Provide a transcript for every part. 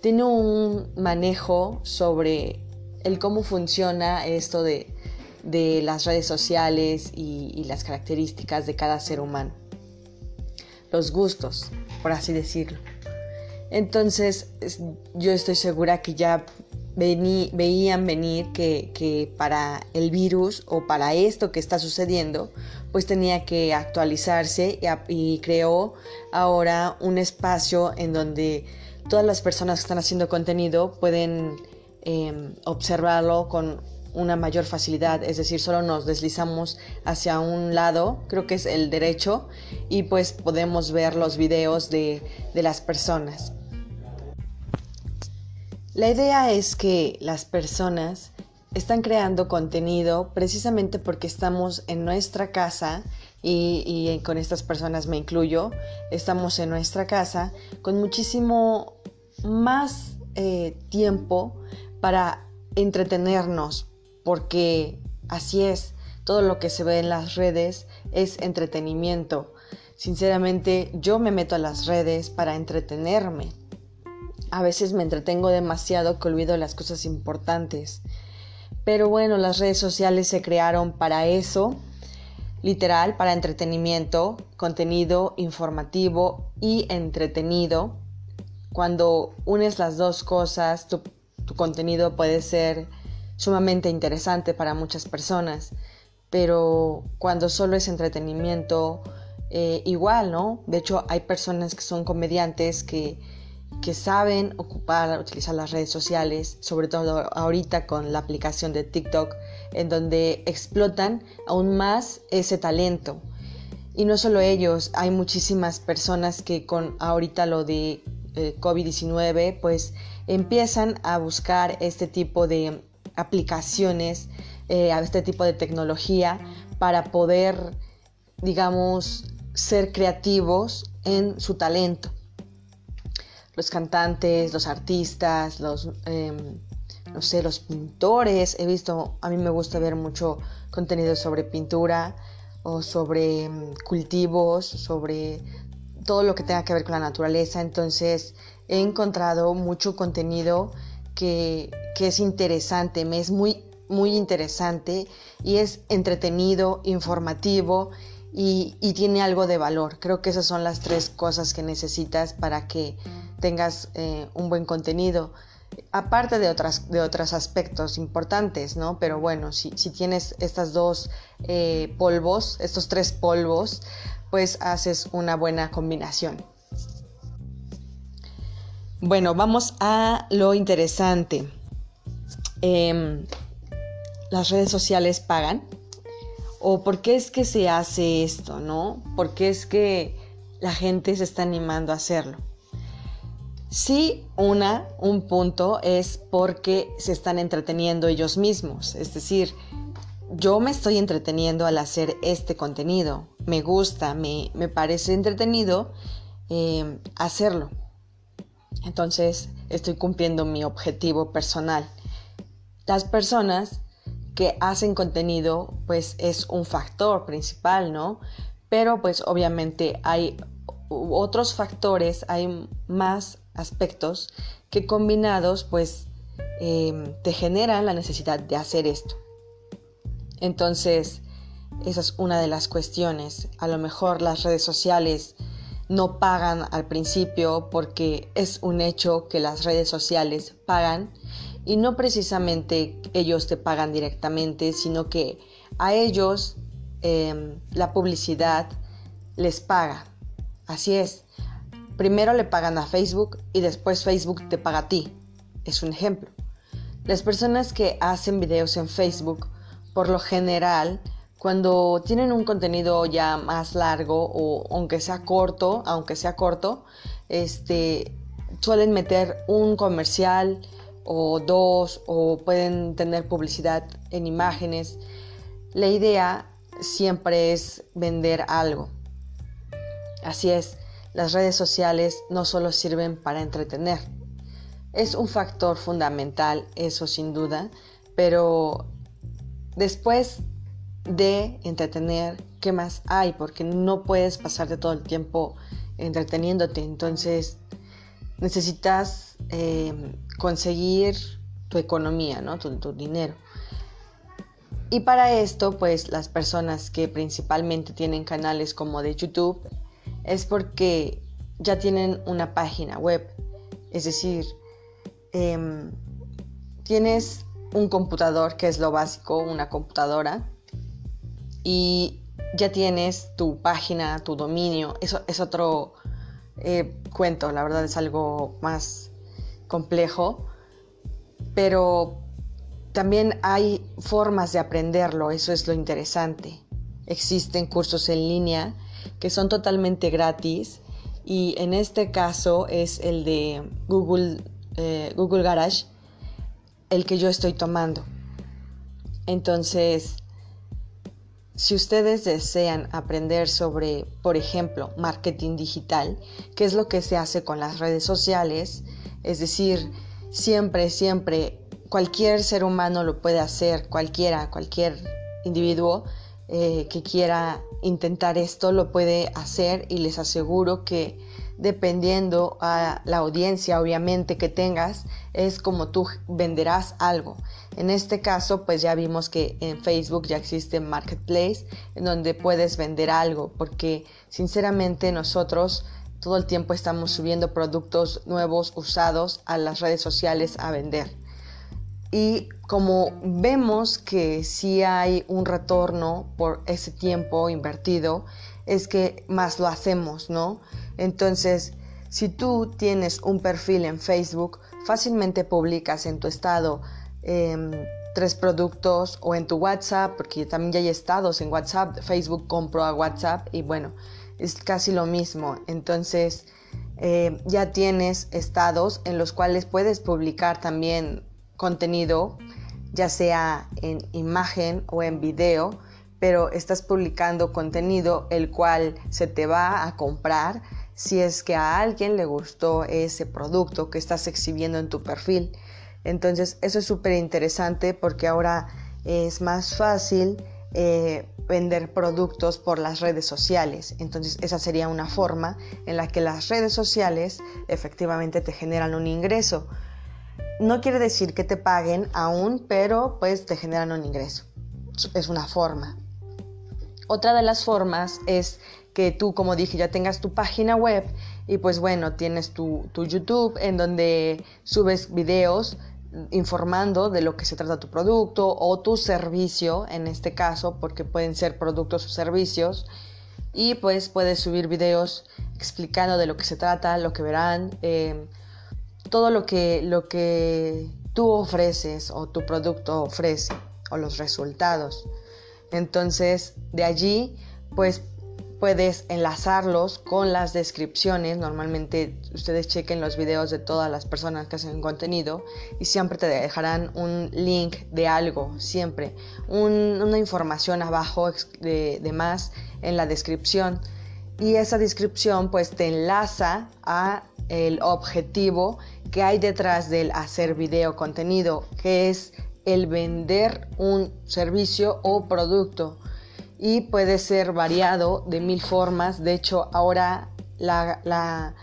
tiene un manejo sobre el cómo funciona esto de, las redes sociales y, las características de cada ser humano. Los gustos, por así decirlo. Entonces, yo estoy segura que ya veían venir que, para el virus o para esto que está sucediendo, pues tenía que actualizarse y creó ahora un espacio en donde todas las personas que están haciendo contenido pueden em, observarlo con una mayor facilidad, es decir, solo nos deslizamos hacia un lado, creo que es el derecho, y pues podemos ver los videos de, de las personas. La idea es que las personas están creando contenido precisamente porque estamos en nuestra casa y, con estas personas me incluyo, estamos en nuestra casa con muchísimo más eh, tiempo para entretenernos, porque así es, todo lo que se ve en las redes es entretenimiento. Sinceramente, yo me meto a las redes para entretenerme. A veces me entretengo demasiado que olvido las cosas importantes. Pero bueno, las redes sociales se crearon para eso literal para entretenimiento, contenido informativo y entretenido. Cuando unes las dos cosas, tu, contenido puede ser sumamente interesante para muchas personas, pero cuando solo es entretenimiento, eh, igual, ¿no? De hecho, hay personas que son comediantes que que saben ocupar, utilizar las redes sociales, sobre todo ahorita con la aplicación de TikTok, en donde explotan aún más ese talento. Y no solo ellos, hay muchísimas personas que con ahorita lo de eh, COVID-19, pues empiezan a buscar este tipo de aplicaciones, eh, este tipo de tecnología para poder, digamos, ser creativos en su talento los cantantes, los artistas, los, em, no sé, los pintores. He visto, a mí me gusta ver mucho contenido sobre pintura o sobre em, cultivos, sobre todo lo que tenga que ver con la naturaleza. Entonces he encontrado mucho contenido que, es interesante, me es muy, muy interesante y es entretenido, informativo y, y, tiene algo de valor. Creo que esas son las tres cosas que necesitas para que tengas eh, un buen contenido. Aparte de, otras, de otros aspectos importantes, ¿no? Pero bueno, si, tienes estas dos eh, polvos, estos tres polvos, pues haces una buena combinación. Bueno, vamos a lo interesante. Em, ¿Las redes sociales pagan? ¿O por qué es que se hace esto, no? ¿Por qué es que la gente se está animando a hacerlo? Sí, una, un punto es porque se están entreteniendo ellos mismos. Es decir, yo me estoy entreteniendo al hacer este contenido. Me gusta, me, parece entretenido eh, hacerlo. Entonces estoy cumpliendo mi objetivo personal. Las personas que hacen contenido pues es un factor principal, ¿no? Pero pues obviamente hay otros factores, hay más aspectos que combinados pues em, te generan la necesidad de hacer esto. Entonces, esa es una de las cuestiones. A lo mejor las redes sociales no pagan al principio porque es un hecho que las redes sociales pagan y no precisamente ellos te pagan directamente, sino que a ellos em, la publicidad les paga. Así es. Primero le pagan a Facebook y después Facebook te paga a ti. Es un ejemplo. Las personas que hacen videos en Facebook, por lo general, cuando tienen un contenido ya más largo o aunque sea corto, aunque sea corto, este, suelen meter un comercial o dos o pueden tener publicidad en imágenes. La idea siempre es vender algo. Así es, las redes sociales no solo sirven para entretener. Es un factor fundamental, eso sin duda, pero después de entretener, ¿qué más hay? Porque no puedes pasarte todo el tiempo entreteniéndote. Entonces, necesitas eh, conseguir tu economía, ¿no? Tu, tu, dinero. Y para esto, pues las personas que principalmente tienen canales como de YouTube es porque ya tienen una página web. Es decir, em, tienes un computador, que es lo básico, una computadora, y ya tienes tu página, tu dominio. Eso es otro eh, cuento, la verdad es algo más complejo, pero también hay formas de aprenderlo, eso es lo interesante. Existen cursos en línea que son totalmente gratis y en este caso es el de Google, eh, Google Garage el que yo estoy tomando. Entonces, si ustedes desean aprender sobre, por ejemplo, marketing digital, qué es lo que se hace con las redes sociales, es decir, siempre, siempre, cualquier ser humano lo puede hacer, cualquiera, cualquier individuo eh, que quiera intentar esto lo puede hacer y les aseguro que dependiendo a la audiencia obviamente que tengas, es como tú venderás algo. En este caso, pues ya vimos que en Facebook ya existe Marketplace, en donde puedes vender algo, porque sinceramente nosotros todo el tiempo estamos subiendo productos nuevos, usados a las redes sociales a vender. Y como vemos que si hay un retorno por ese tiempo invertido, es que más lo hacemos, ¿no? Entonces, si tú tienes un perfil en Facebook, fácilmente publicas en tu estado em, tres productos o en tu WhatsApp, porque también ya hay estados en WhatsApp, Facebook compró a WhatsApp y bueno, es casi lo mismo. Entonces, eh, ya tienes estados en los cuales puedes publicar también contenido, ya sea en imagen o en video, pero estás publicando contenido el cual se te va a comprar si es que a alguien le gustó ese producto que estás exhibiendo en tu perfil. Entonces eso es súper interesante porque ahora es más fácil eh, vender productos por las redes sociales. Entonces esa sería una forma en la que las redes sociales efectivamente te generan un ingreso. No quiere decir que te paguen aún, pero pues te generan un ingreso. Es una forma. Otra de las formas es que tú, como dije, ya tengas tu página web y pues bueno, tienes tu, YouTube en donde subes videos informando de lo que se trata tu producto o tu servicio, en este caso, porque pueden ser productos o servicios. Y pues puedes subir videos explicando de lo que se trata, lo que verán, eh, todo lo que, lo que tú ofreces o tu producto ofrece o los resultados. Entonces, de allí, pues puedes enlazarlos con las descripciones. Normalmente ustedes chequen los videos de todas las personas que hacen contenido y siempre te dejarán un link de algo, siempre. una información abajo de, de, más en la descripción. Y esa descripción pues te enlaza a el objetivo que hay detrás del hacer video contenido, que es el vender un servicio o producto y puede ser variado de mil formas. De hecho, ahora la,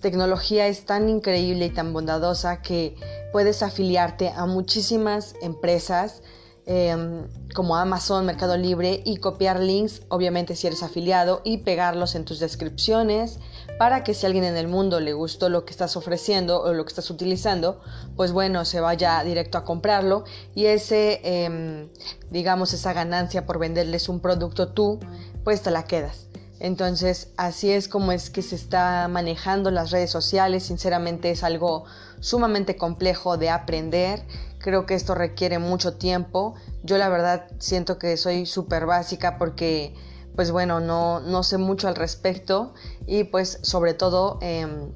tecnología es tan increíble y tan bondadosa que puedes afiliarte a muchísimas empresas em, como Amazon, Mercado Libre y copiar links, obviamente si eres afiliado, y pegarlos en tus descripciones para que si a alguien en el mundo le gustó lo que estás ofreciendo o lo que estás utilizando, pues bueno, se vaya directo a comprarlo y ese, em, digamos, esa ganancia por venderles un producto tú, pues te la quedas. Entonces, así es como es que se está manejando las redes sociales. Sinceramente es algo sumamente complejo de aprender. Creo que esto requiere mucho tiempo. Yo la verdad siento que soy súper básica porque pues bueno, no, no sé mucho al respecto y pues sobre todo em,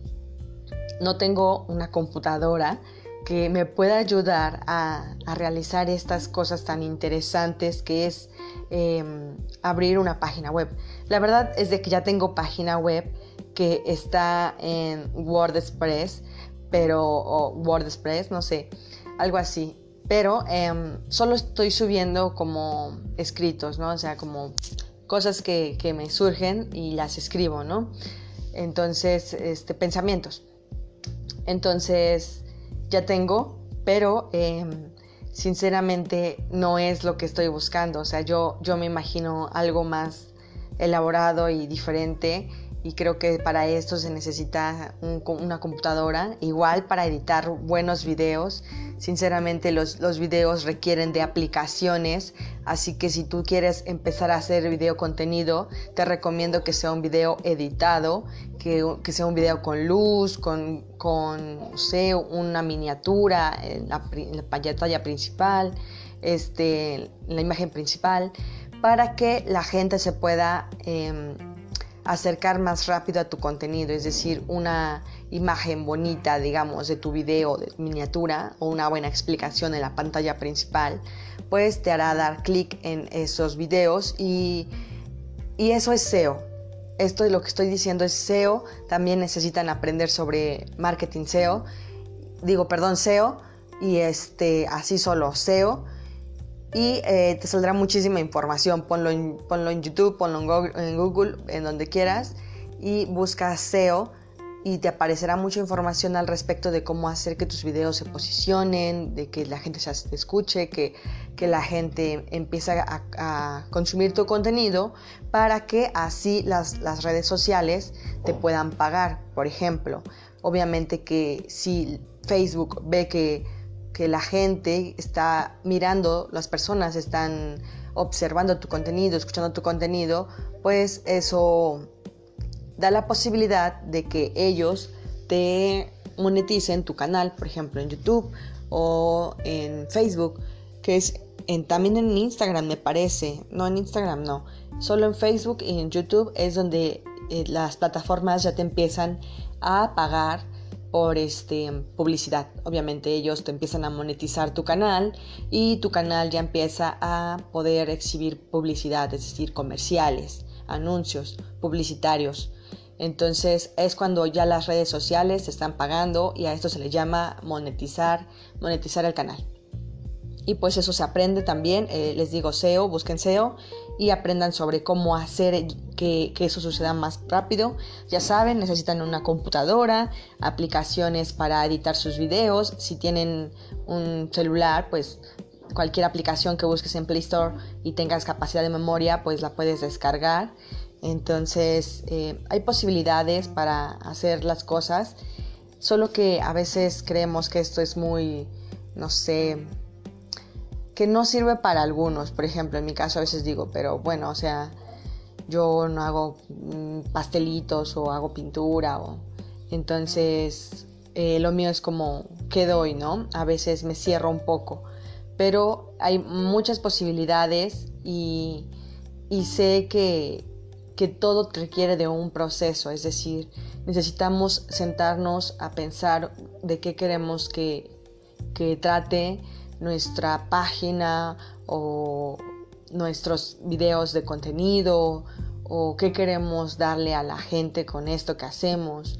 no tengo una computadora que me pueda ayudar a, realizar estas cosas tan interesantes que es em, abrir una página web. La verdad es de que ya tengo página web que está en WordPress, pero o WordPress, no sé, algo así. Pero em, solo estoy subiendo como escritos, ¿no? O sea, como cosas que, me surgen y las escribo, ¿no? Entonces, este, pensamientos. Entonces, ya tengo, pero em, sinceramente no es lo que estoy buscando. O sea, yo, yo me imagino algo más elaborado y diferente y creo que para esto se necesita una computadora, igual para editar buenos videos. Sinceramente los, los, videos requieren de aplicaciones, así que si tú quieres empezar a hacer video contenido, te recomiendo que sea un video editado, que, que sea un video con luz, con, con una miniatura en la, pantalla principal, este, la imagen principal, para que la gente se pueda... Em, acercar más rápido a tu contenido, es decir, una imagen bonita, digamos, de tu video de miniatura o una buena explicación en la pantalla principal, pues te hará dar clic en esos videos. Y, y eso es SEO. Esto de lo que estoy diciendo es SEO, también necesitan aprender sobre marketing SEO, digo, perdón, SEO, y este, así solo SEO y eh, te saldrá muchísima información. Ponlo en, ponlo en YouTube, ponlo en Google, en donde quieras y busca SEO y te aparecerá mucha información al respecto de cómo hacer que tus videos se posicionen, de que la gente se escuche, que, que la gente empiece a, a, consumir tu contenido para que así las, las redes sociales te puedan pagar. Por ejemplo, obviamente que si Facebook ve que que la gente está mirando, las personas están observando tu contenido, escuchando tu contenido, pues eso da la posibilidad de que ellos te moneticen tu canal, por ejemplo, en YouTube o en Facebook, que es también en Instagram me parece, no en Instagram no, solo en Facebook y en YouTube es donde eh, las plataformas ya te empiezan a pagar por este, publicidad. Obviamente ellos te empiezan a monetizar tu canal y tu canal ya empieza a poder exhibir publicidad, es decir, comerciales, anuncios publicitarios. Entonces es cuando ya las redes sociales te están pagando y a esto se le llama monetizar, monetizar el canal. Y pues eso se aprende también, eh, les digo SEO, busquen SEO y aprendan sobre cómo hacer que, eso suceda más rápido. Ya saben, necesitan una computadora, aplicaciones para editar sus videos. Si tienen un celular, pues cualquier aplicación que busques en Play Store y tengas capacidad de memoria, pues la puedes descargar. Entonces, eh, hay posibilidades para hacer las cosas, solo que a veces creemos que esto es muy, no sé, que no sirve para algunos. Por ejemplo, en mi caso a veces digo, pero bueno, o sea, yo no hago mm, pastelitos o hago pintura o entonces eh, lo mío es como que doy, ¿no? A veces me cierro un poco, pero hay muchas posibilidades y, y sé que, que todo requiere de un proceso, es decir, necesitamos sentarnos a pensar de qué queremos que, que trate nuestra página o nuestros videos de contenido o qué queremos darle a la gente con esto que hacemos,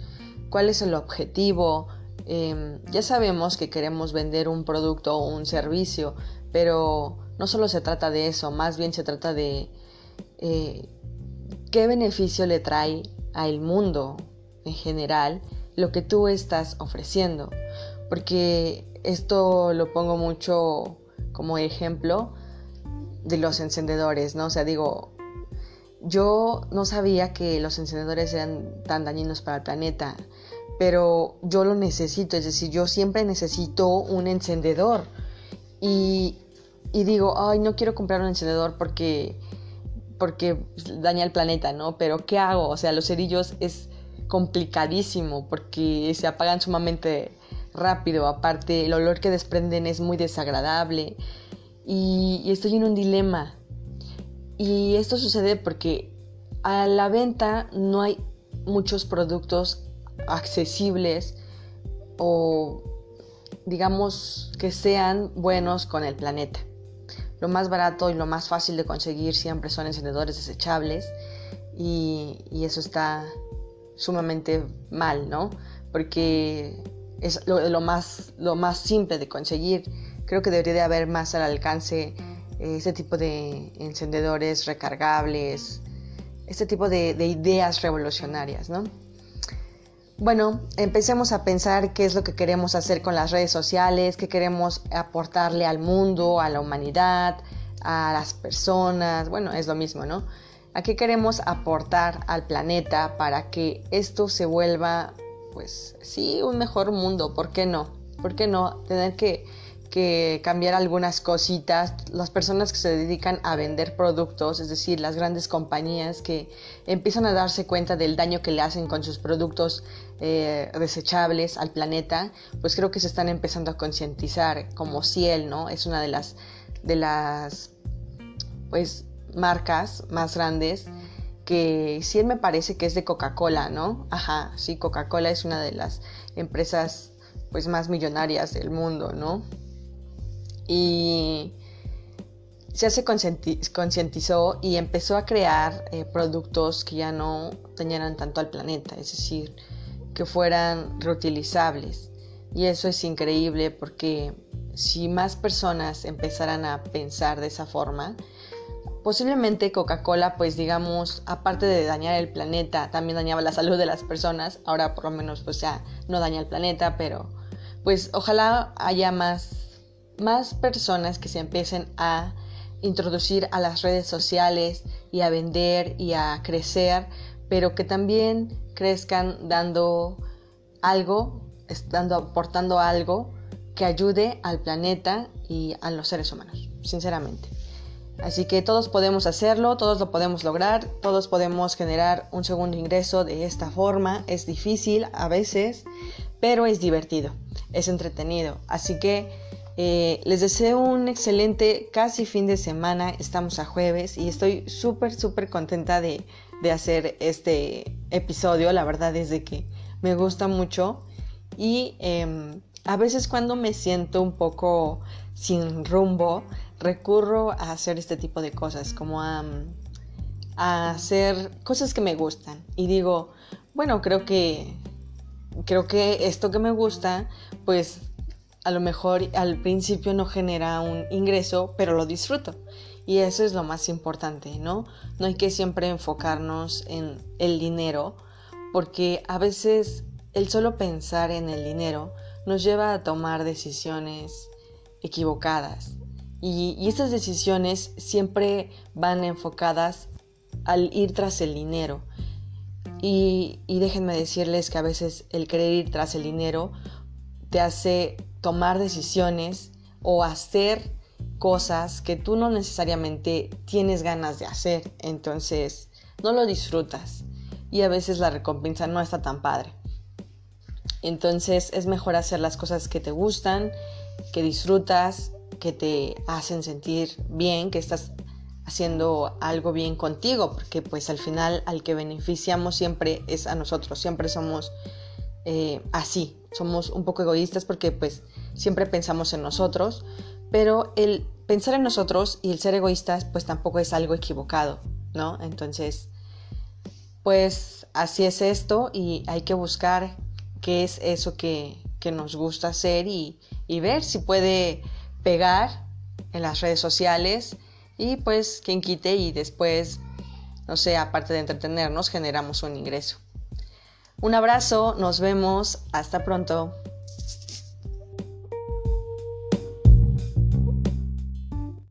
cuál es el objetivo. Em, ya sabemos que queremos vender un producto o un servicio, pero no solo se trata de eso, más bien se trata de eh, qué beneficio le trae al mundo en general lo que tú estás ofreciendo. Porque esto lo pongo mucho como ejemplo de los encendedores, ¿no? O sea, digo, yo no sabía que los encendedores eran tan dañinos para el planeta, pero yo lo necesito, es decir, yo siempre necesito un encendedor. Y, y digo, ay, no quiero comprar un encendedor porque, porque daña el planeta, ¿no? Pero ¿qué hago? O sea, los cerillos es complicadísimo porque se apagan sumamente rápido, aparte el olor que desprenden es muy desagradable y, estoy en un dilema. Y esto sucede porque a la venta no hay muchos productos accesibles o digamos que sean buenos con el planeta. Lo más barato y lo más fácil de conseguir siempre son encendedores desechables y, y eso está sumamente mal, ¿no? Porque es lo, más, lo más simple de conseguir. Creo que debería de haber más al alcance eh, este tipo de encendedores recargables, este tipo de, ideas revolucionarias, ¿no? bueno, empecemos a pensar qué es lo que queremos hacer con las redes sociales, qué queremos aportarle al mundo, a la humanidad, a las personas, bueno, es lo mismo, ¿no? ¿A qué queremos aportar al planeta para que esto se vuelva, pues sí, un mejor mundo? ¿Por qué no? ¿Por qué no? Tener que que cambiar algunas cositas. Las personas que se dedican a vender productos, es decir, las grandes compañías que empiezan a darse cuenta del daño que le hacen con sus productos eh, desechables al planeta, pues creo que se están empezando a concientizar, como Ciel, ¿no? Es una de las, de las, pues, marcas más grandes que Ciel me parece que es de Coca-Cola, ¿no? Ajá, sí, Coca-Cola es una de las empresas pues más millonarias del mundo, ¿no? y ya se concientizó y empezó a crear eh, productos que ya no dañaran tanto al planeta, es decir, que fueran reutilizables. Y eso es increíble porque si más personas empezaran a pensar de esa forma, posiblemente Coca-Cola, pues digamos, aparte de dañar el planeta, también dañaba la salud de las personas. Ahora por lo menos pues ya no daña el planeta, pero pues ojalá haya más más personas que se empiecen a introducir a las redes sociales y a vender y a crecer, pero que también crezcan dando algo, dando, aportando algo que ayude al planeta y a los seres humanos, sinceramente. Así que todos podemos hacerlo, todos lo podemos lograr, todos podemos generar un segundo ingreso de esta forma. Es difícil a veces, pero es divertido, es entretenido. Así que eh, les deseo un excelente casi fin de semana. Estamos a jueves y estoy súper, súper contenta de, hacer este episodio. La verdad es de que me gusta mucho. Y em, a veces cuando me siento un poco sin rumbo, recurro a hacer este tipo de cosas, como a, a hacer cosas que me gustan. Y digo, bueno, creo que creo que esto que me gusta, pues a lo mejor al principio no genera un ingreso, pero lo disfruto. Y eso es lo más importante, ¿no? No hay que siempre enfocarnos en el dinero, porque a veces el solo pensar en el dinero nos lleva a tomar decisiones equivocadas. Y, estas decisiones siempre van enfocadas al ir tras el dinero. Y, y déjenme decirles que a veces el querer ir tras el dinero te hace tomar decisiones o hacer cosas que tú no necesariamente tienes ganas de hacer. Entonces, no lo disfrutas y a veces la recompensa no está tan padre. Entonces, es mejor hacer las cosas que te gustan, que disfrutas, que te hacen sentir bien, que estás haciendo algo bien contigo, porque pues al final al que beneficiamos siempre es a nosotros, siempre somos eh, así, somos un poco egoístas porque pues siempre pensamos en nosotros, pero el pensar en nosotros y el ser egoístas pues tampoco es algo equivocado, ¿no? Entonces, pues así es esto y hay que buscar qué es eso que, nos gusta hacer y, y ver si puede pegar en las redes sociales y pues quien quite y después, no sé, aparte de entretenernos, generamos un ingreso. Un abrazo, nos vemos, hasta pronto.